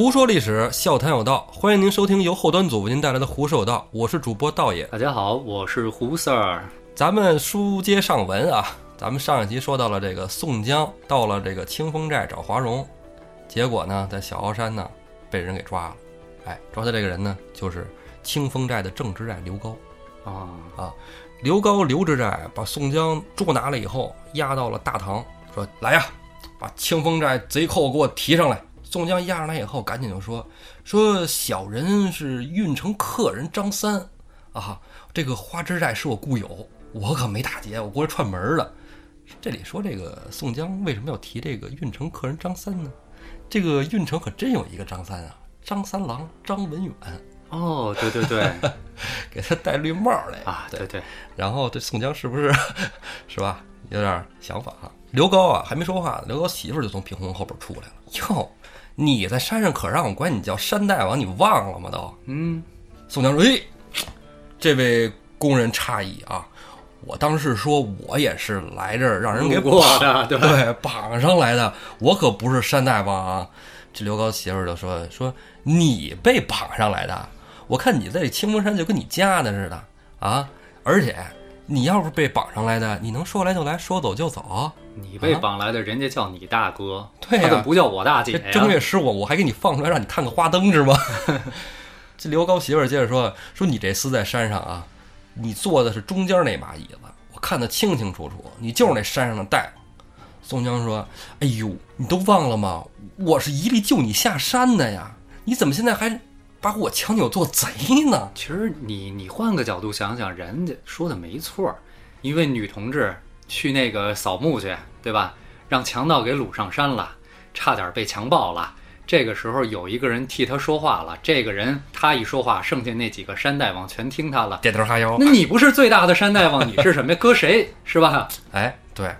胡说历史，笑谈有道，欢迎您收听由后端组为您带来的《胡说有道》，我是主播道爷。大家好，我是胡 Sir。咱们书接上文啊，咱们上一集说到了这个宋江到了这个清风寨找华容，结果呢，在小鳌山呢被人给抓了。哎，抓的这个人呢，就是清风寨的正知寨刘高。啊啊，刘高刘知寨把宋江捉拿了以后，押到了大堂，说：“来呀，把清风寨贼寇给我提上来。”宋江押上来以后，赶紧就说：“说小人是运城客人张三啊，这个花枝寨是我故友，我可没打劫，我过来串门了。”这里说这个宋江为什么要提这个运城客人张三呢？这个运城可真有一个张三啊，张三郎张文远。哦，对对对，给他戴绿帽来啊，对对。然后这宋江是不是 是吧？有点想法啊。刘高啊，还没说话，刘高媳妇就从屏风后边出来了。哟，你在山上可让我管你叫山大王，你忘了吗？都。嗯。宋江说：“哎，这位工人诧异啊，我当时说我也是来这儿让人给绑的，对，绑上来的，我可不是山大王啊。”这刘高媳妇就说：“说你被绑上来的。”我看你在这清风山就跟你家的似的啊！而且你要是被绑上来的，你能说来就来说走就走？你被绑来的，人家叫你大哥，对呀，不叫我大姐。正月十五我还给你放出来让你看个花灯是吗？这刘高媳妇接着说：“说你这厮在山上啊，你坐的是中间那把椅子，我看得清清楚楚，你就是那山上的大夫。”宋江说：“哎呦，你都忘了吗？我是一力救你下山的呀！你怎么现在还……”把我强扭做贼呢？其实你你换个角度想想，人家说的没错。一位女同志去那个扫墓去，对吧？让强盗给掳上山了，差点被强暴了。这个时候有一个人替他说话了，这个人他一说话，剩下那几个山大王全听他了，点头哈腰。那你不是最大的山大王，你是什么呀？搁谁 是吧？哎，对。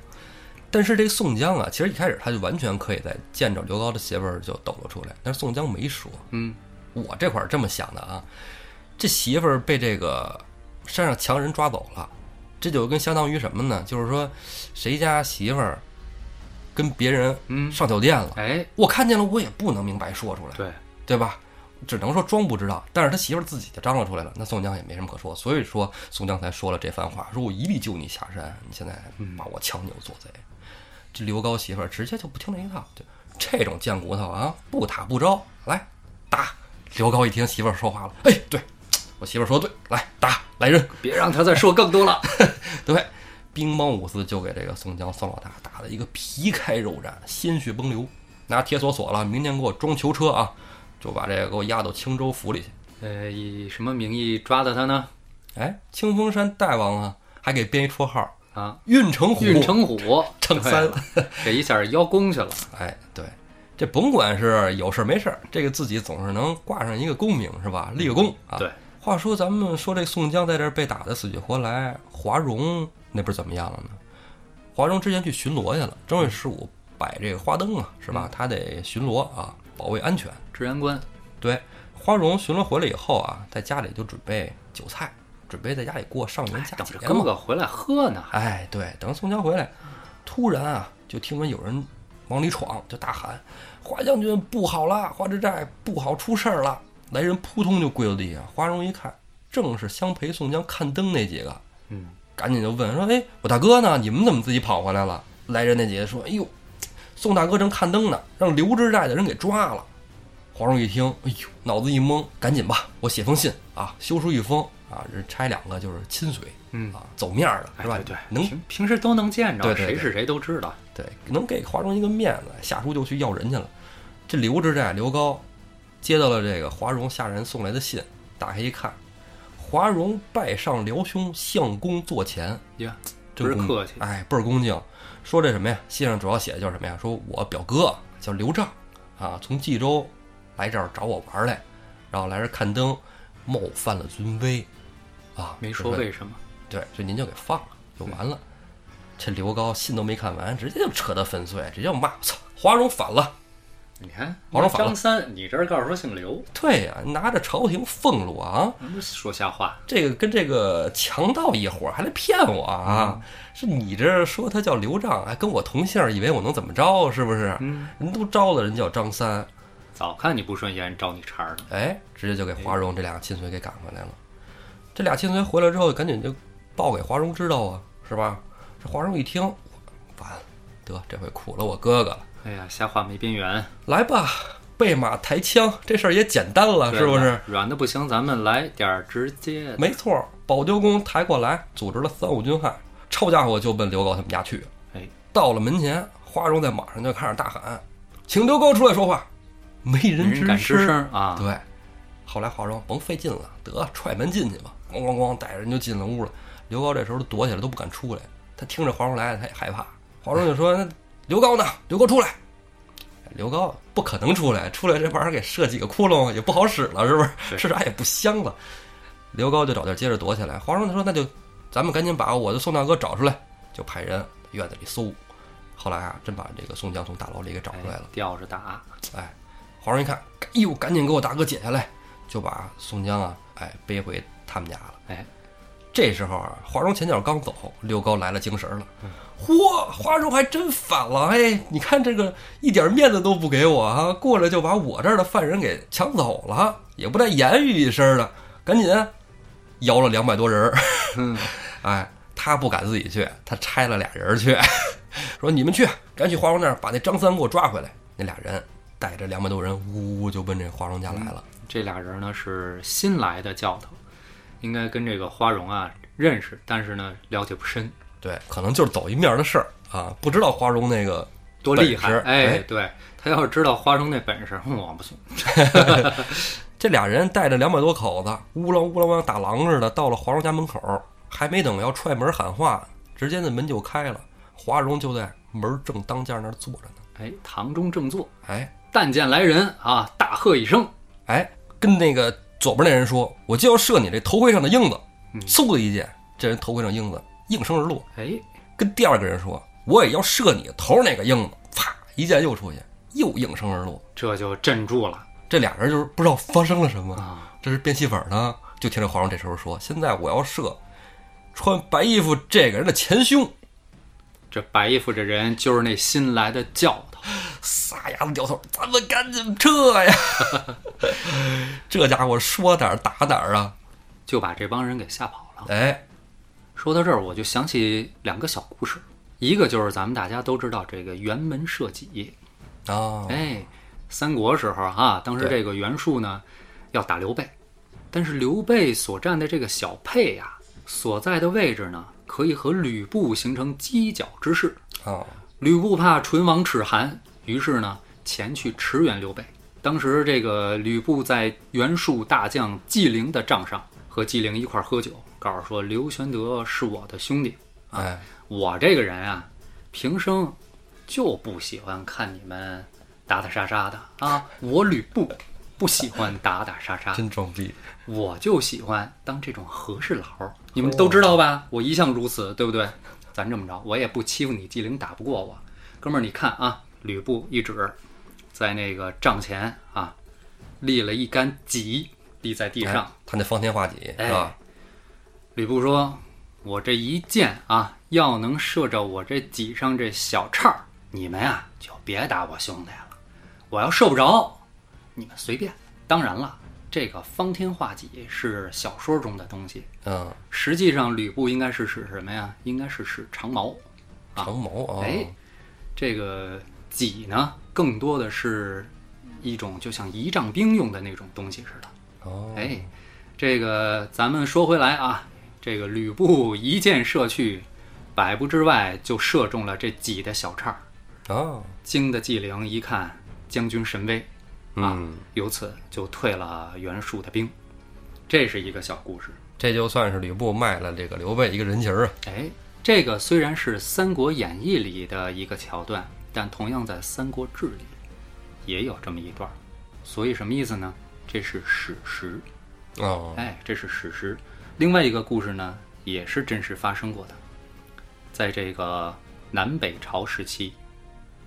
但是这宋江啊，其实一开始他就完全可以在见着刘高的媳妇儿就抖了出来，但是宋江没说。嗯。我这块儿这么想的啊，这媳妇儿被这个山上强人抓走了，这就跟相当于什么呢？就是说，谁家媳妇儿跟别人上酒店了？哎，我看见了，我也不能明白说出来，对对吧？只能说装不知道。但是他媳妇儿自己就张罗出来了，那宋江也没什么可说，所以说宋江才说了这番话，说我一力救你下山，你现在把我强扭做贼。这刘高媳妇儿直接就不听那一套，就这种贱骨头啊，不打不招，来打。刘高一听媳妇儿说话了，哎，对我媳妇儿说的对，来打来人，别让他再说更多了。对，兵帮五子就给这个宋江宋老大打了一个皮开肉绽，鲜血崩流，拿铁锁锁了，明天给我装囚车啊，就把这个给我押到青州府里去。呃，以什么名义抓的他呢？哎，清风山大王啊，还给编一绰号啊，运城虎，运城虎，张三，这一下邀功去了。哎，对。这甭管是有事没事，这个自己总是能挂上一个功名，是吧？立个功啊。对。话说咱们说这宋江在这儿被打的死去活来，华容那边怎么样了呢？华容之前去巡逻去了，正月十五摆这个花灯啊，是吧？他得巡逻啊，保卫安全。治安官。对。花容巡逻回来以后啊，在家里就准备酒菜，准备在家里过上元佳节等着哥哥回来喝呢。哎，对，等宋江回来，突然啊，就听闻有人往里闯，就大喊。华将军不好了，花之寨不好，出事儿了！来人扑通就跪到地下。华容一看，正是相陪宋江看灯那几个，嗯，赶紧就问说：“哎，我大哥呢？你们怎么自己跑回来了？”来人那几个说：“哎呦，宋大哥正看灯呢，让刘知寨的人给抓了。”华容一听，哎呦，脑子一懵，赶紧吧，我写封信啊，修书一封啊，这差两个就是亲随，嗯啊，走面儿的是吧？对，能平平时都能见着，谁是谁都知道。对，能给华容一个面子，下书就去要人去了。这刘知寨刘高接到了这个华容下人送来的信，打开一看，华容拜上辽兄相公座前呀，真是客气，哎，倍儿恭敬。说这什么呀？信上主要写的就是什么呀？说我表哥叫刘丈啊，从冀州来这儿找我玩来，然后来这看灯，冒犯了尊威啊，没说为什么。对，所以您就给放了，就完了。这刘高信都没看完，直接就扯得粉碎，直接就骂：“操，华容反了！”你看，华容反了。张三，你这儿告诉说姓刘？对呀，拿着朝廷俸禄啊，说瞎话。这个跟这个强盗一伙，还来骗我啊？是你这说他叫刘璋，还跟我同姓，以为我能怎么着？是不是？嗯，人都招了人叫张三，早看你不顺眼，找你茬儿呢。哎，直接就给华容这俩亲随给赶回来了。这俩亲随回来之后，赶紧就报给华容知道啊，是吧？这华容一听，完了，得这回苦了我哥哥了。哎呀，瞎话没边缘，来吧，备马抬枪，这事儿也简单了，是不是？软的不行，咱们来点儿直接的。没错，保丢公抬过来，组织了三五军汉，抄家伙就奔刘高他们家去。哎，到了门前，华荣在马上就开始大喊：“请刘高出来说话。”没人敢吱吱声啊！对，后来华容甭费劲了，得踹门进去吧，咣咣咣，带着人就进了屋了。刘高这时候都躲起来，都不敢出来。他听着华容来了，他也害怕。华容就说：“那刘高呢？刘高出来。”刘高不可能出来，出来这玩意儿给射几个窟窿也不好使了，是不是？对吃啥也不香了。刘高就找地儿接着躲起来。华容他说：“那就咱们赶紧把我的宋大哥找出来。”就派人院子里搜。后来啊，真把这个宋江从大牢里给找出来了。吊着打，哎，皇上一看，哎呦，赶紧给我大哥解下来，就把宋江啊，哎，背回他们家了。哎，这时候啊，华容前脚刚走，刘高来了精神了。嚯，华容还真反了！哎，你看这个一点面子都不给我啊，过来就把我这儿的犯人给抢走了，也不带言语一声的，赶紧摇了两百多人儿。嗯，哎，他不敢自己去，他拆了俩人去，说你们去，赶紧去华容那儿把那张三给我抓回来。那俩人带着两百多人，呜呜就奔这华容家来了。这俩人呢是新来的教头，应该跟这个花荣啊认识，但是呢了解不深，对，可能就是走一面的事儿啊，不知道花荣那个多厉害！哎，哎对他要是知道花荣那本事，我不信。这俩人带着两百多口子，乌啷乌啷往打狼似的，到了华荣家门口，还没等要踹门喊话，直接那门就开了，华荣就在门正当间那儿坐着呢。哎，堂中正坐，哎但见来人啊，大喝一声，哎，跟那个左边那人说，我就要射你这头盔上的缨子，嗖的一箭，这人头盔上缨子应声而落。哎，跟第二个人说，我也要射你头那个缨子，啪，一箭又出去，又应声而落。这就镇住了这俩人就是不知道发生了什么，啊！这是变戏法呢。就听这皇上这时候说：“现在我要射穿白衣服这个人的前胸。这白衣服这人就是那新来的教头，”撒丫子掉头，咱们赶紧撤呀！这家伙说哪儿打哪儿啊！就把这帮人给吓跑了。哎，说到这儿，我就想起两个小故事，一个就是咱们大家都知道这个辕门射戟，啊，哎，三国时候啊、当时这个袁术呢要打刘备，但是刘备所站的这个小沛呀、所在的位置呢，可以和吕布形成犄角之势。啊，吕布怕唇亡齿寒，于是呢前去驰援刘备。当时这个吕布在袁术大将纪灵的帐上和纪灵一块儿喝酒，告诉说刘玄德是我的兄弟，哎，我这个人啊，平生就不喜欢看你们打打杀杀的啊！我吕布不喜欢打打杀杀，真装逼！我就喜欢当这种和事佬。你们都知道吧？我一向如此，对不对？咱这么着，我也不欺负你，纪灵打不过我，哥们儿，你看啊，吕布一指，在那个帐前啊，立了一杆戟，立在地上。哎他那方天画戟哎是吧？吕布说：“我这一箭啊，要能射着我这戟上这小叉儿，你们啊就别打我兄弟了。我要射不着，你们随便。当然了，这个方天画戟是小说中的东西，嗯，实际上吕布应该是使什么呀？应该是使长矛。长矛啊，哎，这个戟呢，更多的是一种就像仪仗兵用的那种东西似的。哦，哎，这个咱们说回来啊，这个吕布一箭射去，百步之外就射中了这戟的小叉儿。啊，惊的纪灵一看将军神威啊，嗯，由此就退了袁术的兵。这是一个小故事。这就算是吕布卖了这个刘备一个人情儿啊。哎，这个虽然是《三国演义》里的一个桥段，但同样在《三国志》里也有这么一段儿。所以什么意思呢？这是史实。哦，哎，这是史实。另外一个故事呢，也是真实发生过的，在这个南北朝时期，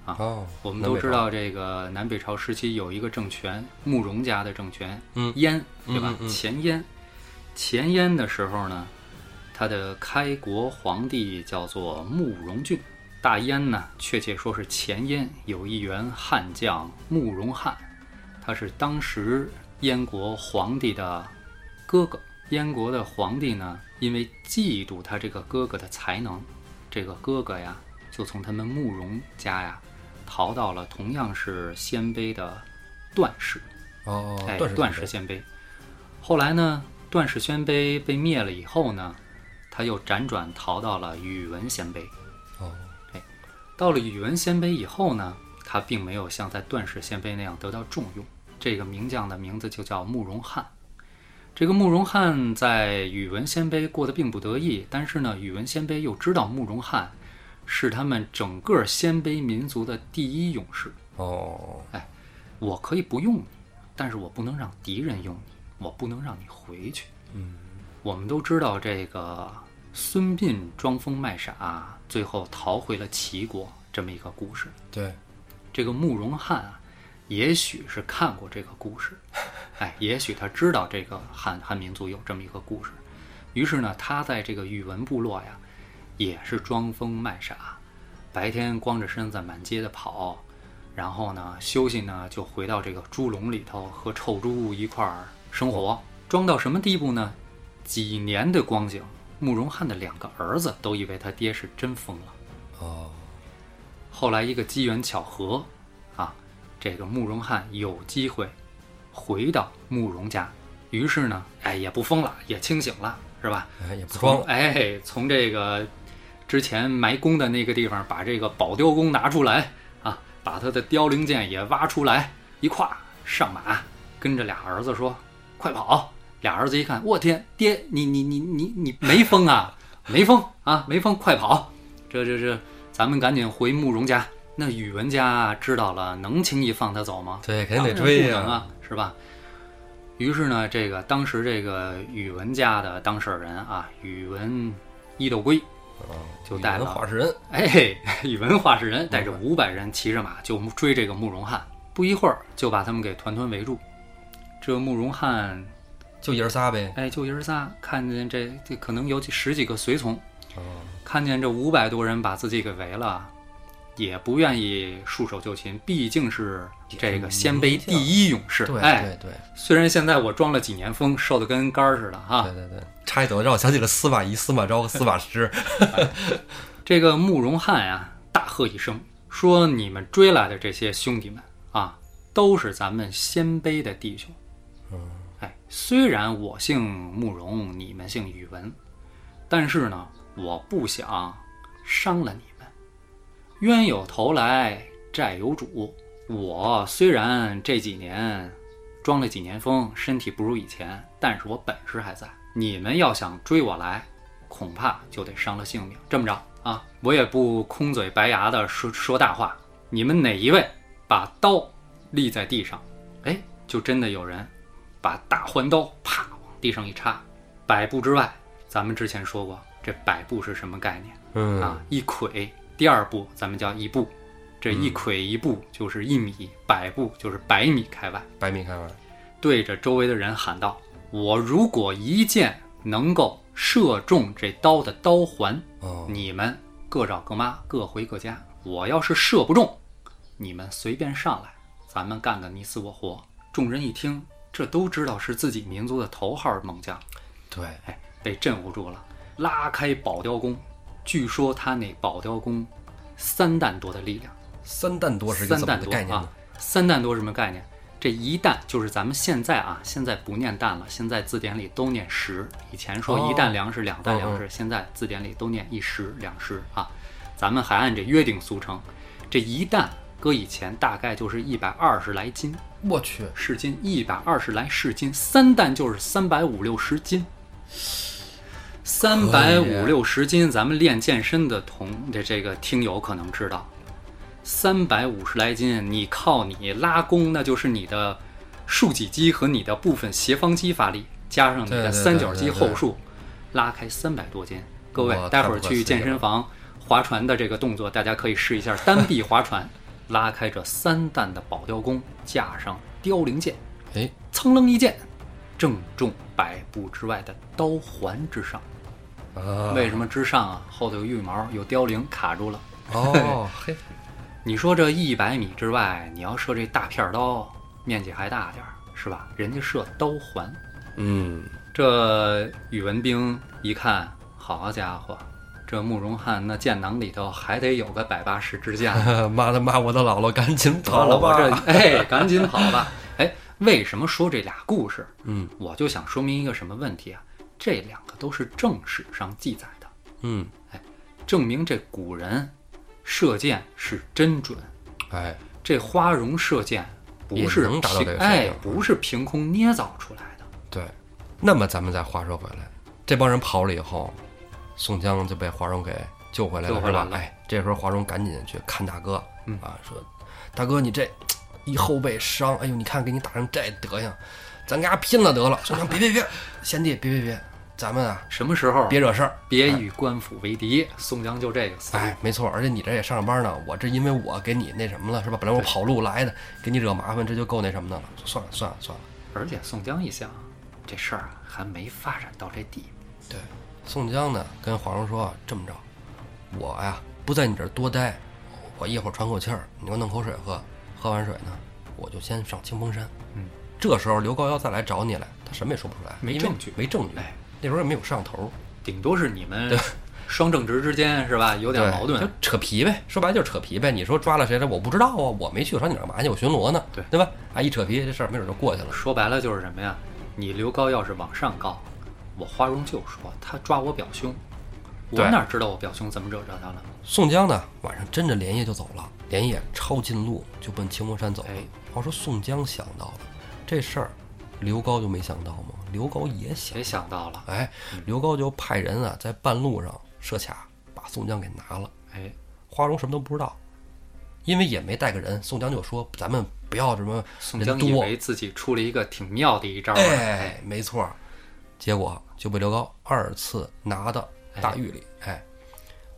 哦，我们都知道这个南北朝时期有一个政权，慕容家的政权，嗯燕，对吧？嗯嗯嗯前燕，前燕的时候呢，他的开国皇帝叫做慕容俊。大燕呢，确切说是前燕有一员悍将慕容翰，他是当时燕国皇帝的哥哥。燕国的皇帝呢，因为嫉妒他这个哥哥的才能，这个哥哥呀，就从他们慕容家呀，逃到了同样是鲜卑的段氏。哦，哎，段氏段氏鲜卑。后来呢，段氏鲜卑被灭了以后呢，他又辗转逃到了宇文鲜卑。哦，到了宇文鲜卑以后呢，他并没有像在段氏鲜卑那样得到重用。这个名将的名字就叫慕容翰。这个慕容翰在宇文鲜卑过得并不得意，但是呢，宇文鲜卑又知道慕容翰是他们整个鲜卑民族的第一勇士。哦，哎我可以不用你，但是我不能让敌人用你，我不能让你回去。嗯，我们都知道这个孙膑装疯卖傻，最后逃回了齐国这么一个故事。对，这个慕容翰啊，也许是看过这个故事，哎，也许他知道这个汉汉民族有这么一个故事，于是呢，他在这个宇文部落呀，也是装疯卖傻，白天光着身子满街的跑，然后呢，休息呢就回到这个猪笼里头和臭猪一块儿生活，装到什么地步呢？几年的光景，慕容翰的两个儿子都以为他爹是真疯了。哦，后来一个机缘巧合，啊，这个慕容翰有机会回到慕容家，于是呢，哎，也不疯了，也清醒了，是吧？哎，也不从装了，哎，从这个之前埋弓的那个地方，把这个宝雕弓拿出来啊，把他的雕翎剑也挖出来，一挎上马，跟着俩儿子说：“快跑！”俩儿子一看，我天，爹，你你你你你没疯啊？没疯啊？没疯，快跑！这这这，咱们赶紧回慕容家。那宇文家知道了，能轻易放他走吗？对，肯定得追呀、啊，是吧？于是呢，这个当时这个宇文家的当事人啊，宇文伊斗归，哦，就带了宇文画事人，哎，宇文化事人带着五百人骑着马就追这个慕容汉，不一会儿就把他们给团团围住。这慕容翰，就爷儿仨呗。哎，就爷儿仨，看见这这可能有几十几个随从，哦，看见这五百多人把自己给围了，也不愿意束手就擒，毕竟是这个鲜卑第一勇士。对哎，对对虽然现在我装了几年风，瘦的跟杆儿似的哈，对对对，差一走让我想起了司马懿、司马昭和司马师。这个慕容翰呀，大喝一声，说：“你们追来的这些兄弟们啊，都是咱们鲜卑的弟兄。虽然我姓慕容，你们姓宇文，但是呢，我不想伤了你们。冤有头来，债有主。我虽然这几年装了几年疯，身体不如以前，但是我本事还在。你们要想追我来，恐怕就得伤了性命。这么着啊，我也不空嘴白牙的说说大话。你们哪一位把刀立在地上，哎，就真的有人把大环刀啪往地上一插。百步之外，咱们之前说过，这百步是什么概念嗯啊？一魁，第二步咱们叫一步，这一魁一步就是一米，百步就是百米开外。百米开外。对着周围的人喊道：“我如果一箭能够射中这刀的刀环，哦，你们各找各妈，各回各家。我要是射不中，你们随便上来，咱们干个你死我活。”众人一听，这都知道是自己民族的头号猛将，对，哎，被镇唬住了，拉开宝雕弓。据说他那宝雕弓三弹多的力量。三弹多是一个怎么三弹多的概念呢啊？？三弹多什么概念？这一弹就是咱们现在啊，现在不念弹了，现在字典里都念十。以前说哦一担粮食、两担粮食，现在字典里都念一石、两石啊。咱们还按这约定俗成，这一担搁以前大概就是一百二十来斤我去，市斤，一百二十来市斤，三担就是三百五六十斤。三百五六十斤，咱们练健身的同的这个听友可能知道，三百五十来斤，你靠你拉弓，那就是你的竖脊肌和你的部分斜方肌发力，加上你的三角肌后束，拉开三百多斤。各位，待会儿去健身房划船的这个动作，大家可以试一下单臂划船，拉开这三弹的宝雕弓，架上雕翎箭，哎，噌楞一箭，正中百步之外的刀环之上。啊，为什么之上啊？后头有羽毛，有雕翎卡住了。哦，嘿，你说这一百米之外，你要射这大片刀，面积还大点儿，是吧？人家射刀环，嗯，这宇文兵一看，好家伙，这慕容翰那剑囊里头还得有个百八十支箭。妈的妈，我的姥姥，赶紧跑了，跑吧！我这哎，赶紧跑吧！哎，为什么说这俩故事？嗯我就想说明一个什么问题啊？这两个都是正史上记载的，嗯，哎证明这古人射箭是真准。哎，这花荣射箭不是哎，不是凭空捏造出来的。对。那么咱们再话说回来，这帮人跑了以后，宋江就被华容给救回来了，来了是吧？哎，这时候华容赶紧去看大哥，嗯啊，说大哥你这 一后背伤，哎呦，你看给你打成这德行，咱跟他拼了得了。宋江别别别，贤弟别别别，咱们啊什么时候别惹事儿，别与官府为敌？宋江就这个思。哎，没错，而且你这也上着班呢，我这因为我给你那什么了，是吧？本来我跑路来的，给你惹麻烦，这就够那什么的了。算了算了算了，而且宋江一想，这事儿啊还没发展到这地步。对，宋江呢跟华容说这么着，我呀不在你这儿多待，我一会儿喘口气儿，你给我弄口水喝，喝完水呢，我就先上清风山。嗯，这时候刘高要再来找你来，他什么也说不出来，没证据没证据，哎，那时候也没有摄像头，顶多是你们双正直之间是吧？有点矛盾就。扯皮呗，说白了就是扯皮呗。你说抓了谁了？我不知道啊，我没去，我上你那儿干嘛去？我巡逻呢，对对吧？啊，一扯皮，这事儿没准就过去了。说白了就是什么呀？你刘高要是往上告，我花荣就说他抓我表兄，我哪知道我表兄怎么惹着他了？宋江呢，晚上真着连夜就走了，连夜抄近路就奔清风山走了哎。话说宋江想到了这事儿，刘高就没想到吗？刘高也想也，想到了？哎，刘高就派人啊在半路上设卡，把宋江给拿了。哎，花荣什么都不知道，因为也没带个人。宋江就说：“咱们不要什么宋人多，江以为自己出了一个挺妙的一招啊，哎，没错儿，结果就被刘高二次拿到大狱里。哎，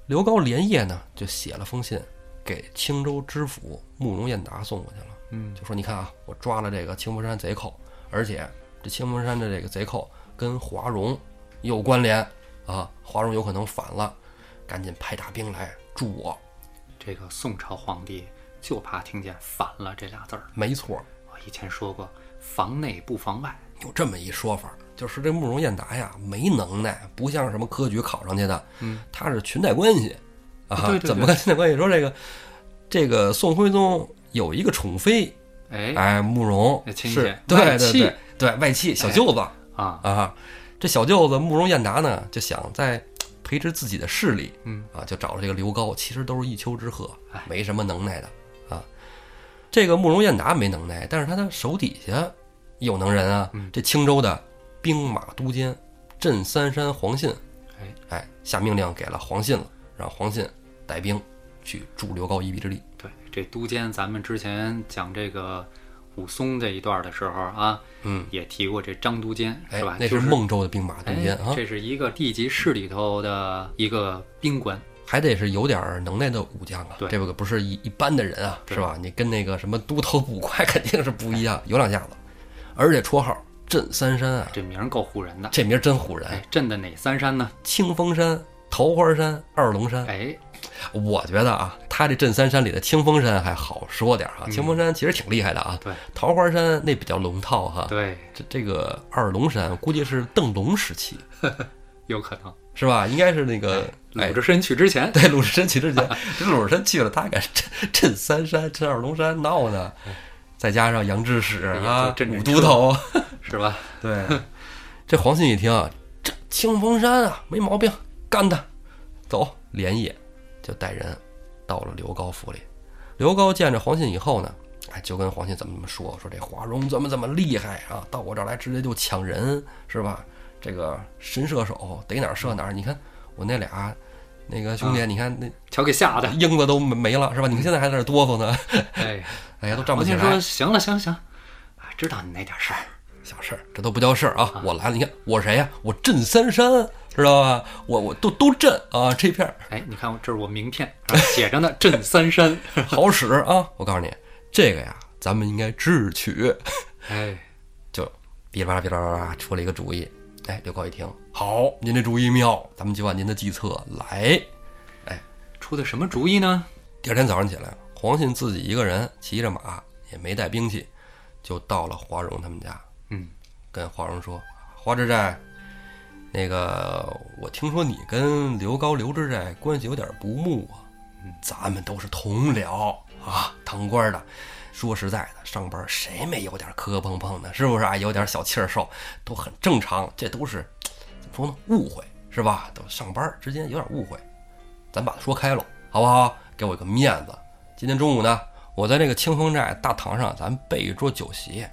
刘高连夜呢就写了封信给青州知府慕容彦达送过去了，嗯，就说你看啊，我抓了这个青峰山贼寇，而且这青峰山的这个贼寇跟华容有关联啊，华容有可能反了，赶紧派大兵来助我。这个宋朝皇帝就怕听见“反了”这俩字儿。没错儿，我以前说过，防内不防外。有这么一说法，就是这慕容彦达呀没能耐，不像什么科举考上去的，嗯，他是裙带关系啊。对对对怎么个裙带关系？说这个这个宋徽宗有一个宠妃，哎哎，慕容是，对对对对，外戚小舅子、啊，啊。这小舅子慕容彦达呢，就想在培植自己的势力，嗯啊，就找了这个刘高，其实都是一丘之貉哎，没什么能耐的啊。这个慕容彦达没能耐，但是他的手底下有能人啊。嗯这青州的兵马都监镇三山黄信，哎哎，下命令给了黄信了，让黄信带兵去助刘高一臂之力。对，这都监咱们之前讲这个武松这一段的时候啊，嗯，也提过这张都监哎是吧？，那是孟州的兵马都监啊，哎这是一个地级市里头的一个兵官。还得是有点能耐的武将啊。对这个不是一一般的人啊，是吧？你跟那个什么都头捕快 肯定是不一样，有两下子。而且绰号镇三山啊，这名儿够唬人的。这名儿真唬人。哎，镇的哪三山呢？清风山、桃花山、二龙山。哎，我觉得啊，他这镇三山里的清风山还好说点儿啊，清风山其实挺厉害的啊。对桃花山那比较龙套哈。对，这这个二龙山估计是邓龙时期，有可能是吧？应该是那个哎鲁智深去之前，对，鲁智深去之前，这鲁智深去了，他敢镇镇三山、镇二龙山闹呢，再加上杨志使哎呀啊就，镇五都头，是吧？对，这黄信一听啊，这清风山啊，没毛病，干他，走，连夜就带人到了刘高府里。刘高见着黄信以后呢，哎，就跟黄信怎么怎么说，说这华容怎么怎么厉害啊，到我这儿来直接就抢人，是吧？这个神射手逮哪儿射哪儿。你看我那俩那个兄弟，你看那瞧给吓的。英子都没没了，是吧？你们现在还在那哆嗦呢，哎，哎呀，都站不起来。说行了，行了行了，啊，知道你那点事儿。小事儿，这都不叫事儿啊！我来了，你看我谁呀、我镇三山，知道吧？我我都都镇啊，这片儿哎，你看我这是我名片，啊写着呢，镇三山。好使啊！我告诉你，这个呀，咱们应该智取，哎，就噼里啪啦噼里啪啦出了一个主意。哎，刘高一听，好，您这主意妙，咱们就按您的计策来。哎出的什么主意呢？第二天早上起来，黄信自己一个人骑着马，也没带兵器，就到了华荣他们家，嗯，跟华荣说：“华之寨，那个我听说你跟刘高、刘之寨关系有点不睦啊，咱们都是同僚啊，当官的。”说实在的，上班谁没有点磕磕碰碰的，是不是啊？有点小气儿受都很正常，这都是怎么说呢？误会是吧？都上班之间有点误会，咱把它说开了，好不好？给我一个面子。今天中午呢，我在这个清风寨大堂上，咱备一桌酒席，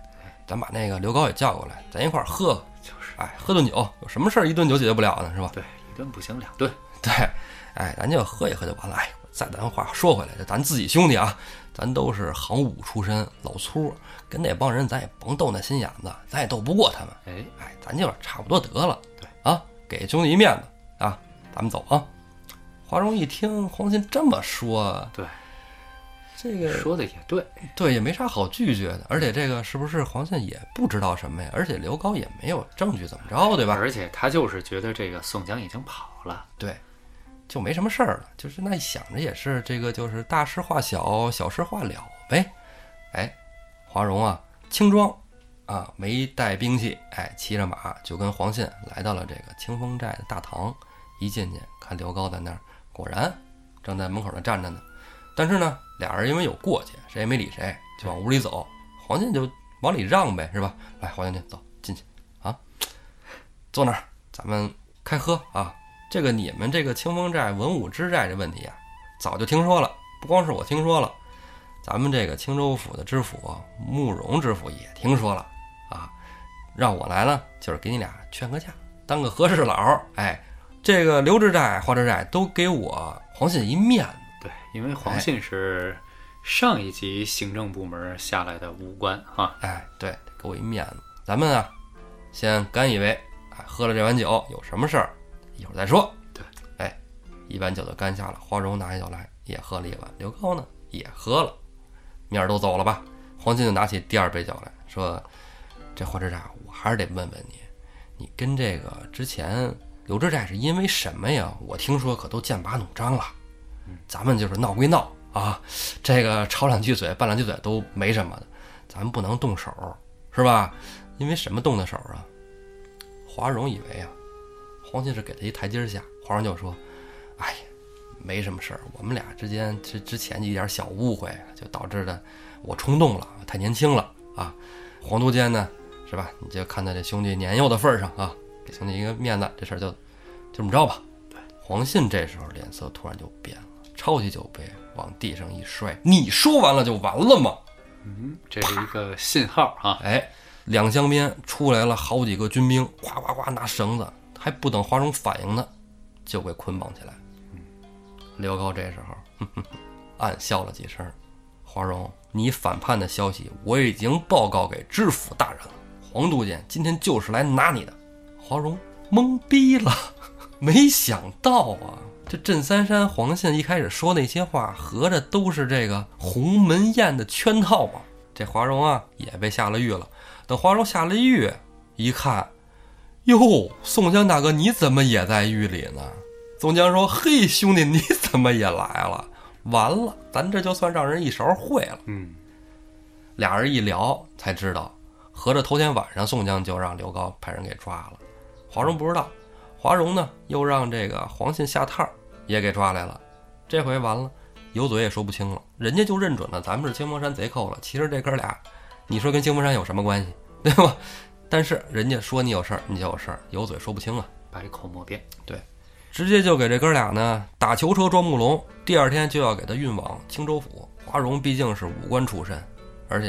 咱把那个刘高也叫过来，咱一块儿喝，就是哎，喝顿酒，有什么事儿一顿酒解决不了呢？是吧？对，一顿不行两顿。对，哎，咱就喝一喝就完了。哎，再咱话说回来，这咱自己兄弟啊，咱都是行伍出身，老粗，跟那帮人咱也甭斗那心眼子，咱也斗不过他们。哎，哎，咱就是差不多得了。对啊，给兄弟一面子啊，咱们走啊。华容一听黄信这么说，对，这个说的也对。对也没啥好拒绝的，而且这个是不是黄信也不知道什么呀？而且刘高也没有证据，怎么着，对吧？而且他就是觉得这个宋江已经跑了。对，就没什么事儿了。就是那想着也是这个，就是大事化小，小事化了呗。哎，华容啊，轻装啊，没带兵器，哎，骑着马就跟黄信来到了这个清风寨的大堂。一进去，看刘高在那儿，果然正在门口那站着呢。但是呢，俩人因为有过节，谁也没理谁，就往屋里走。黄信就往里让呗，是吧？来，黄将军，走进去啊，坐那儿，咱们开喝啊。这个你们这个清风寨文武之寨这问题啊，早就听说了，不光是我听说了，咱们这个青州府的知府慕容知府也听说了啊，让我来呢，就是给你俩劝个架，当个和事佬。哎，这个刘知寨、花知寨都给我黄信一面子。对，因为黄信是上一级行政部门下来的武官啊。哎，对，给我一面子。咱们啊，先干一杯，哎，喝了这碗酒，有什么事儿一会儿再说。对，哎，一碗酒就干下了。花荣拿起酒来也喝了一碗，刘高呢也喝了，面儿都走了吧？黄金就拿起第二杯酒来说：“这花之寨，我还是得问问你，你跟这个之前刘知寨是因为什么呀？我听说可都剑拔弩张了。咱们就是闹归闹啊，这个吵两句嘴、拌两句嘴都没什么的，咱们不能动手，是吧？因为什么动的手啊？华荣以为啊，黄信是给他一台阶下，皇上就说：“哎呀，没什么事儿，我们俩之间之之前一点小误会，就导致的我冲动了，太年轻了啊。黄都监呢，是吧？你就看在这兄弟年幼的份儿上啊，给兄弟一个面子，这事儿就就这么着吧。”对，黄信这时候脸色突然就变了，抄起酒杯往地上一摔：“你说完了就完了吗？”嗯，这是一个信号啊。哎，两厢边出来了好几个军兵，哗哗哗拿绳子，还不等华容反应呢，就给捆绑起来。刘高这时候哼哼暗笑了几声。华容，你反叛的消息我已经报告给知府大人了，黄都监今天就是来拿你的。华容懵逼了，没想到啊，这镇三山黄信一开始说那些话，合着都是这个鸿门宴的圈套啊。这华容啊也被下了狱了。等华容下了狱，一看，哟，宋江大哥你怎么也在狱里呢？宋江说：“嘿，兄弟，你怎么也来了？完了，咱这就算让人一勺烩了。”嗯，俩人一聊才知道，合着头天晚上宋江就让刘高派人给抓了，华容不知道，华容呢又让这个黄信下套也给抓来了，这回完了，有嘴也说不清了，人家就认准了咱们是清风山贼寇了。其实这哥俩，你说跟清风山有什么关系，对吧？但是人家说你有事儿，你就有事儿，有嘴说不清啊。百口莫辩。直接就给这哥俩呢打囚车装木龙，第二天就要给他运往青州府。华容毕竟是武官出身，而且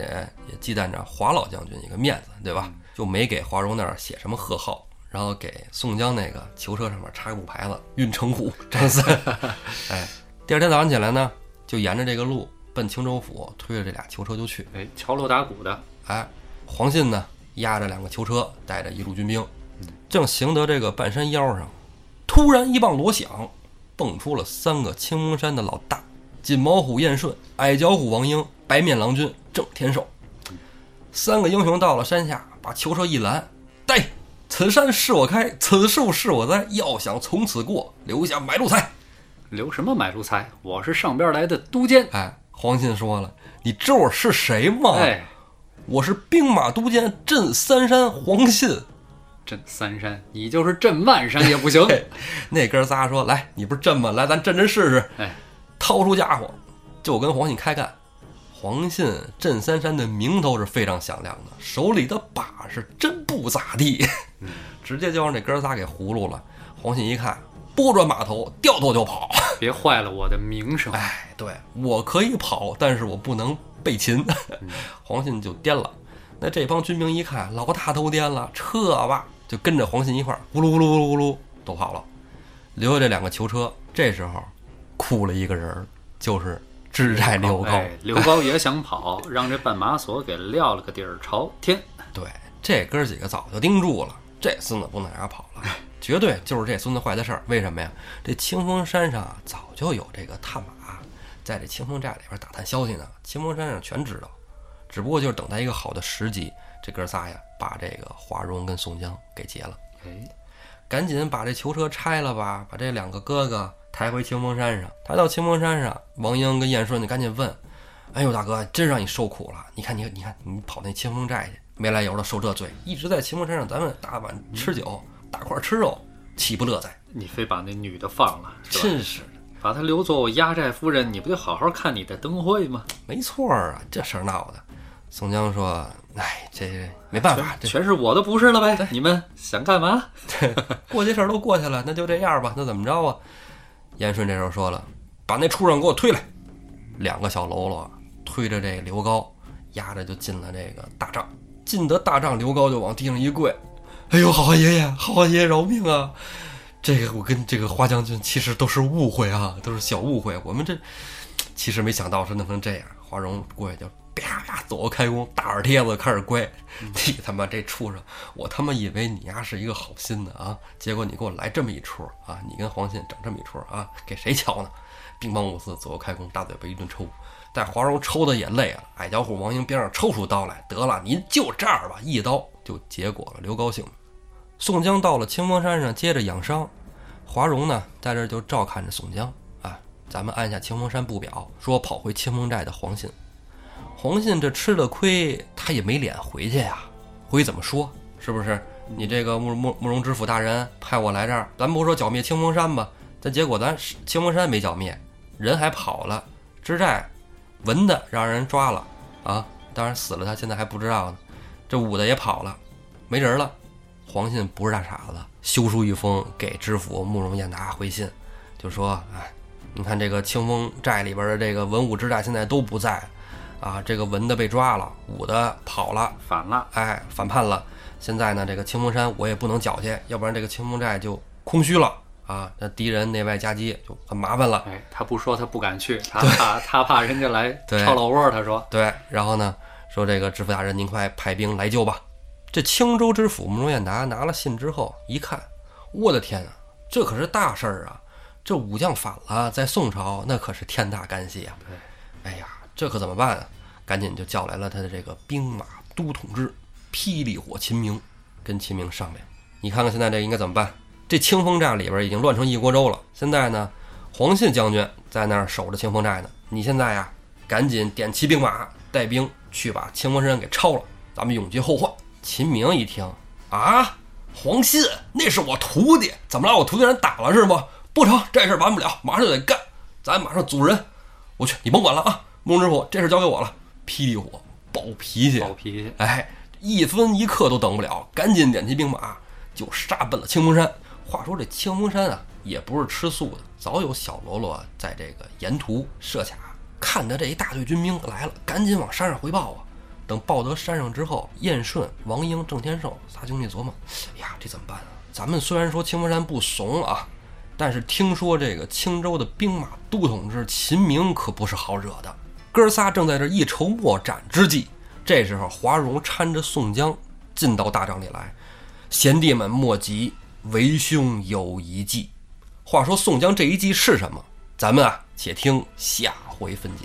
也忌惮着华老将军一个面子，对吧？就没给华容那儿写什么贺号，然后给宋江那个囚车上面插个木牌子“运城虎张三”。哎，第二天早上起来呢，就沿着这个路奔青州府，推着这俩囚车就去。哎，敲锣打鼓的，哎，黄信呢押着两个囚车，带着一路军兵，正行得这个半山腰上，突然一棒锣响，蹦出了三个青龙山的老大：金毛虎燕顺、矮脚虎王英、白面郎君郑天寿。三个英雄到了山下，把囚车一拦：“呆，此山是我开，此树是我栽，要想从此过，留下买路财。”留什么买路财？我是上边来的都监。哎，黄信说了：“你知我是谁吗？”哎，我是兵马都监镇三山黄信。”镇三山，你就是镇万山也不行。那哥仨说：“来，你不是镇吗？来，咱镇镇试试。”哎，掏出家伙就跟黄信开干。黄信镇三山的名头是非常响亮的，手里的把是真不咋地，直接就让这哥仨给葫芦了。黄信一看，拨转马头，掉头就跑。别坏了我的名声。哎，对我可以跑，但是我不能被擒。黄信就颠了。那这帮军兵一看，老大都颠了，撤吧，就跟着黄信一块儿，呼噜呼噜呼噜呼噜都跑了，留下这两个囚车。这时候，哭了一个人，就是知寨刘高。哎，刘高也想跑，让这绊马索给撂了个底儿朝天。对，这哥几个早就盯住了，这孙子不能让他跑了，绝对就是这孙子坏的事儿。为什么呀？这清风山上啊，早就有这个探马，在这清风寨里边打探消息呢。清风山上全知道。只不过就是等待一个好的时机，这哥仨呀，把这个华容跟宋江给劫了。哎，赶紧把这囚车拆了吧，把这两个哥哥抬回清风山上。抬到清风山上，王英跟燕顺就赶紧问：“哎呦，大哥，真让你受苦了！你看，你你看，你跑那清风寨去，没来由的受这罪，一直在清风山上，咱们大碗吃酒，大块吃肉，岂不乐哉？你非把那女的放了，是？真是的，把她留作我压寨夫人，你不就好好看你的灯会吗？没错啊，这事儿闹的。”宋江说：“哎，这没办法，这全是我的不是了呗。你们想干嘛？过去事儿都过去了，那就这样吧。那怎么着啊？”燕顺这时候说了：“把那畜生给我推来。”两个小喽啰推着这刘高，压着就进了这个大帐。进得大帐，刘高就往地上一跪：“哎呦，好汉爷爷，好汉爷爷饶命啊！这个我跟这个花将军其实都是误会啊，都是小误会。我们这其实没想到是弄成这样。”花荣过去就。啪啪左右开弓，大耳贴子开始乖。你他妈这畜生！我他妈以为你丫是一个好心的啊，结果你给我来这么一出啊！你跟黄信整这么一出啊，给谁瞧呢？乒乓五四，左右开弓，大嘴巴一顿抽。但华荣抽的也累了，矮脚虎王英边上抽出刀来，得了，您就这儿吧，一刀就结果了刘高兴。宋江到了清风山上，接着养伤。华荣呢，在这就照看着宋江啊。咱们按下清风山不表，说跑回清风寨的黄信。黄信这吃了亏，他也没脸回去呀。回去怎么说？是不是？你这个慕慕慕容知府大人派我来这儿，咱不说剿灭清风山吧？但结果咱清风山没剿灭，人还跑了，知寨文的让人抓了啊！当然死了，他现在还不知道呢。这武的也跑了，没人了。黄信不是大傻子，修书一封给知府慕容燕达回信，就说：哎，你看这个清风寨里边的这个文武之寨现在都不在。啊，这个文的被抓了，武的跑了，反了，哎，反叛了。现在呢，这个清风山我也不能剿去，要不然这个清风寨就空虚了啊。那敌人内外夹击就很麻烦了。哎，他不说他不敢去，他怕他怕人家来 抄老窝。他说对，然后呢，说这个知府大人您快派兵来救吧。这青州知府慕容彦达拿了信之后一看，我的天啊，这可是大事儿啊！这武将反了，在宋朝那可是天大干系啊。对，哎呀。这可怎么办啊？赶紧就叫来了他的这个兵马都统制霹雳火秦明，跟秦明商量，你看看现在这应该怎么办？这清风寨里边已经乱成一锅粥了。现在呢，黄信将军在那儿守着清风寨呢。你现在呀，赶紧点齐兵马，带兵去把清风山给抄了，咱们永绝后患。秦明一听啊，黄信那是我徒弟，怎么了？我徒弟让人打了是不？不成，这事完不了，马上就得干，咱马上组人。我去，你甭管了啊。孟知府，这事交给我了。霹雳火暴脾气，暴脾气，哎，一分一刻都等不了，赶紧点齐兵马就杀奔了清风山。话说这清风山啊，也不是吃素的，早有小喽啰在这个沿途设卡，看着这一大队军兵来了，赶紧往山上回报啊。等报得山上之后，燕顺、王英、郑天寿仨兄弟琢磨：哎呀，这怎么办啊？咱们虽然说清风山不怂啊，但是听说这个青州的兵马都统制秦明可不是好惹的。哥仨正在这一筹莫展之际，这时候华容搀着宋江进到大帐里来，贤弟们莫急，为兄有一计。话说宋江这一计是什么？咱们啊，且听下回分解。